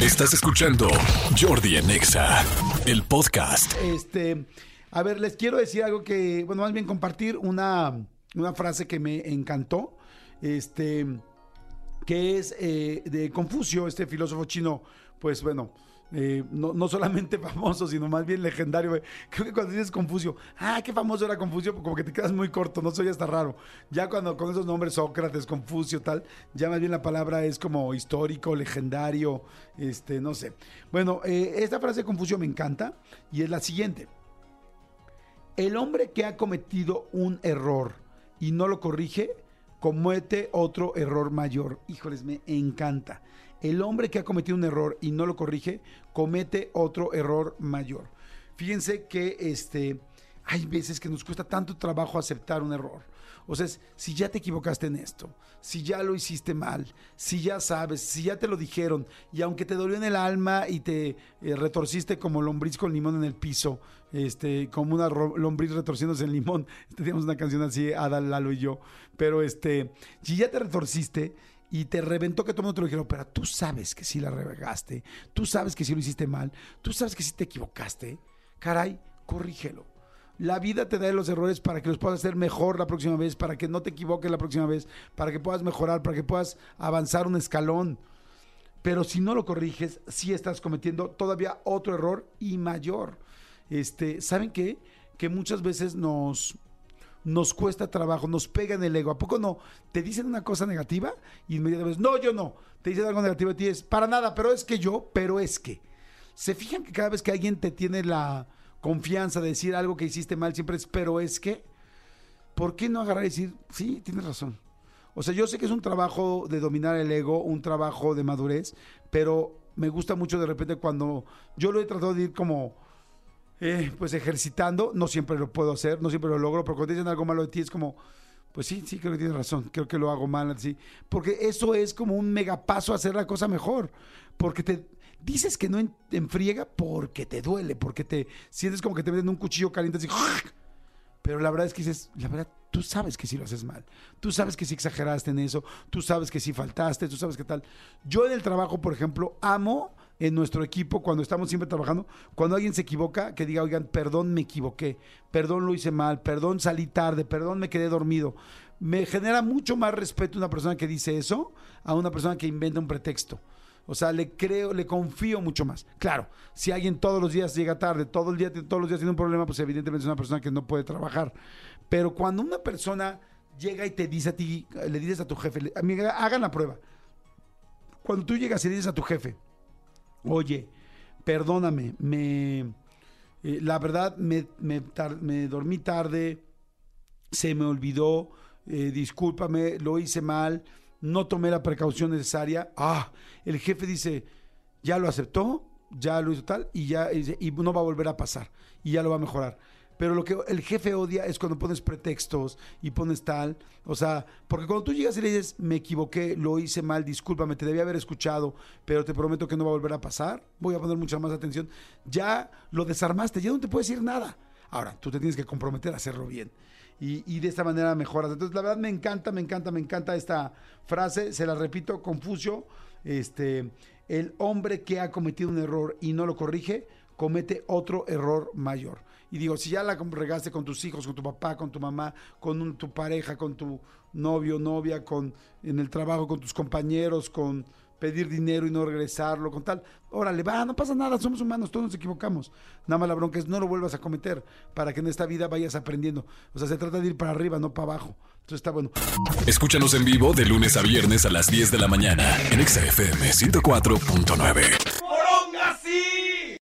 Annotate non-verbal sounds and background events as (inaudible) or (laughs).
Estás escuchando Jordi Anexa, el podcast. Este, a ver, les quiero decir algo que, bueno, más bien compartir una, una frase que me encantó, este, que es eh, de Confucio, este filósofo chino, pues bueno, eh, no, no, solamente (laughs) famoso, sino más bien legendario. Creo que cuando dices Confucio, ah, qué famoso era Confucio, como que te quedas muy corto, no soy hasta raro. Ya cuando con esos nombres, Sócrates, Confucio, tal, ya más bien la palabra es como histórico, legendario, este, no sé. Bueno, eh, esta frase de Confucio me encanta y es la siguiente. El hombre que ha cometido un error y no lo corrige, comete otro error mayor. Híjoles, me encanta el hombre que ha cometido un error y no lo corrige, comete otro error mayor. Fíjense que este, hay veces que nos cuesta tanto trabajo aceptar un error. O sea, si ya te equivocaste en esto, si ya lo hiciste mal, si ya sabes, si ya te lo dijeron, y aunque te dolió en el alma y te eh, retorciste como lombriz con limón en el piso, este, como una lombriz retorciéndose en limón, (laughs) teníamos una canción así, Adal, Lalo y yo, pero este, si ya te retorciste, y te reventó que todo el mundo te lo dijeron, pero tú sabes que sí la regaste, tú sabes que sí lo hiciste mal, tú sabes que sí te equivocaste, caray, corrígelo. La vida te da los errores para que los puedas hacer mejor la próxima vez, para que no te equivoques la próxima vez, para que puedas mejorar, para que puedas avanzar un escalón. Pero si no lo corriges, sí estás cometiendo todavía otro error y mayor. Este, ¿saben qué? Que muchas veces nos nos cuesta trabajo, nos pega en el ego. ¿A poco no? Te dicen una cosa negativa y inmediatamente, no, yo no. Te dicen algo negativo y ti es, para nada, pero es que yo, pero es que. ¿Se fijan que cada vez que alguien te tiene la confianza de decir algo que hiciste mal, siempre es, pero es que? ¿Por qué no agarrar y decir, sí, tienes razón? O sea, yo sé que es un trabajo de dominar el ego, un trabajo de madurez, pero me gusta mucho de repente cuando yo lo he tratado de ir como eh, pues ejercitando, no siempre lo puedo hacer, no siempre lo logro, pero cuando dicen algo malo de ti es como, pues sí, sí, creo que tienes razón, creo que lo hago mal, así, porque eso es como un megapaso a hacer la cosa mejor, porque te dices que no en, enfriega porque te duele, porque te sientes como que te meten un cuchillo caliente (laughs) pero la verdad es que dices, la verdad, tú sabes que sí lo haces mal, tú sabes que sí exageraste en eso, tú sabes que sí faltaste, tú sabes que tal. Yo en el trabajo, por ejemplo, amo en nuestro equipo, cuando estamos siempre trabajando, cuando alguien se equivoca, que diga, oigan, perdón, me equivoqué, perdón, lo hice mal, perdón, salí tarde, perdón, me quedé dormido. Me genera mucho más respeto una persona que dice eso a una persona que inventa un pretexto. O sea, le creo, le confío mucho más. Claro, si alguien todos los días llega tarde, todo el día, todos los días tiene un problema, pues evidentemente es una persona que no puede trabajar. Pero cuando una persona llega y te dice a ti, le dices a tu jefe, hagan la prueba. Cuando tú llegas y le dices a tu jefe, oye, perdóname, me, eh, la verdad me, dormí tarde, se me olvidó, eh, discúlpame, lo hice mal, no tomé la precaución necesaria. Ah, el jefe dice, ya lo aceptó, ya lo hizo tal, y ya y no va a volver a pasar, y ya lo va a mejorar. Pero lo que el jefe odia es cuando pones pretextos y pones tal. O sea, porque cuando tú llegas y le dices, me equivoqué, lo hice mal, discúlpame, te debía haber escuchado, pero te prometo que no va a volver a pasar, voy a poner mucha más atención. Ya lo desarmaste, ya no te puedes decir nada. Ahora, tú te tienes que comprometer a hacerlo bien. Y, y, de esta manera mejoras. Entonces, la verdad me encanta, me encanta, me encanta esta frase. Se la repito, Confucio, este, el hombre que ha cometido un error y no lo corrige, comete otro error mayor. Y digo, si ya la regaste con tus hijos, con tu papá, con tu mamá, con tu pareja, con tu novio, novia, con en el trabajo, con tus compañeros, con pedir dinero y no regresarlo, con tal, órale, va, no pasa nada, somos humanos, todos nos equivocamos. Nada más la bronca es no lo vuelvas a cometer para que en esta vida vayas aprendiendo. O sea, se trata de ir para arriba, no para abajo. Entonces está bueno. Escúchanos en vivo de lunes a viernes a las 10 de la mañana en XFM 104.9.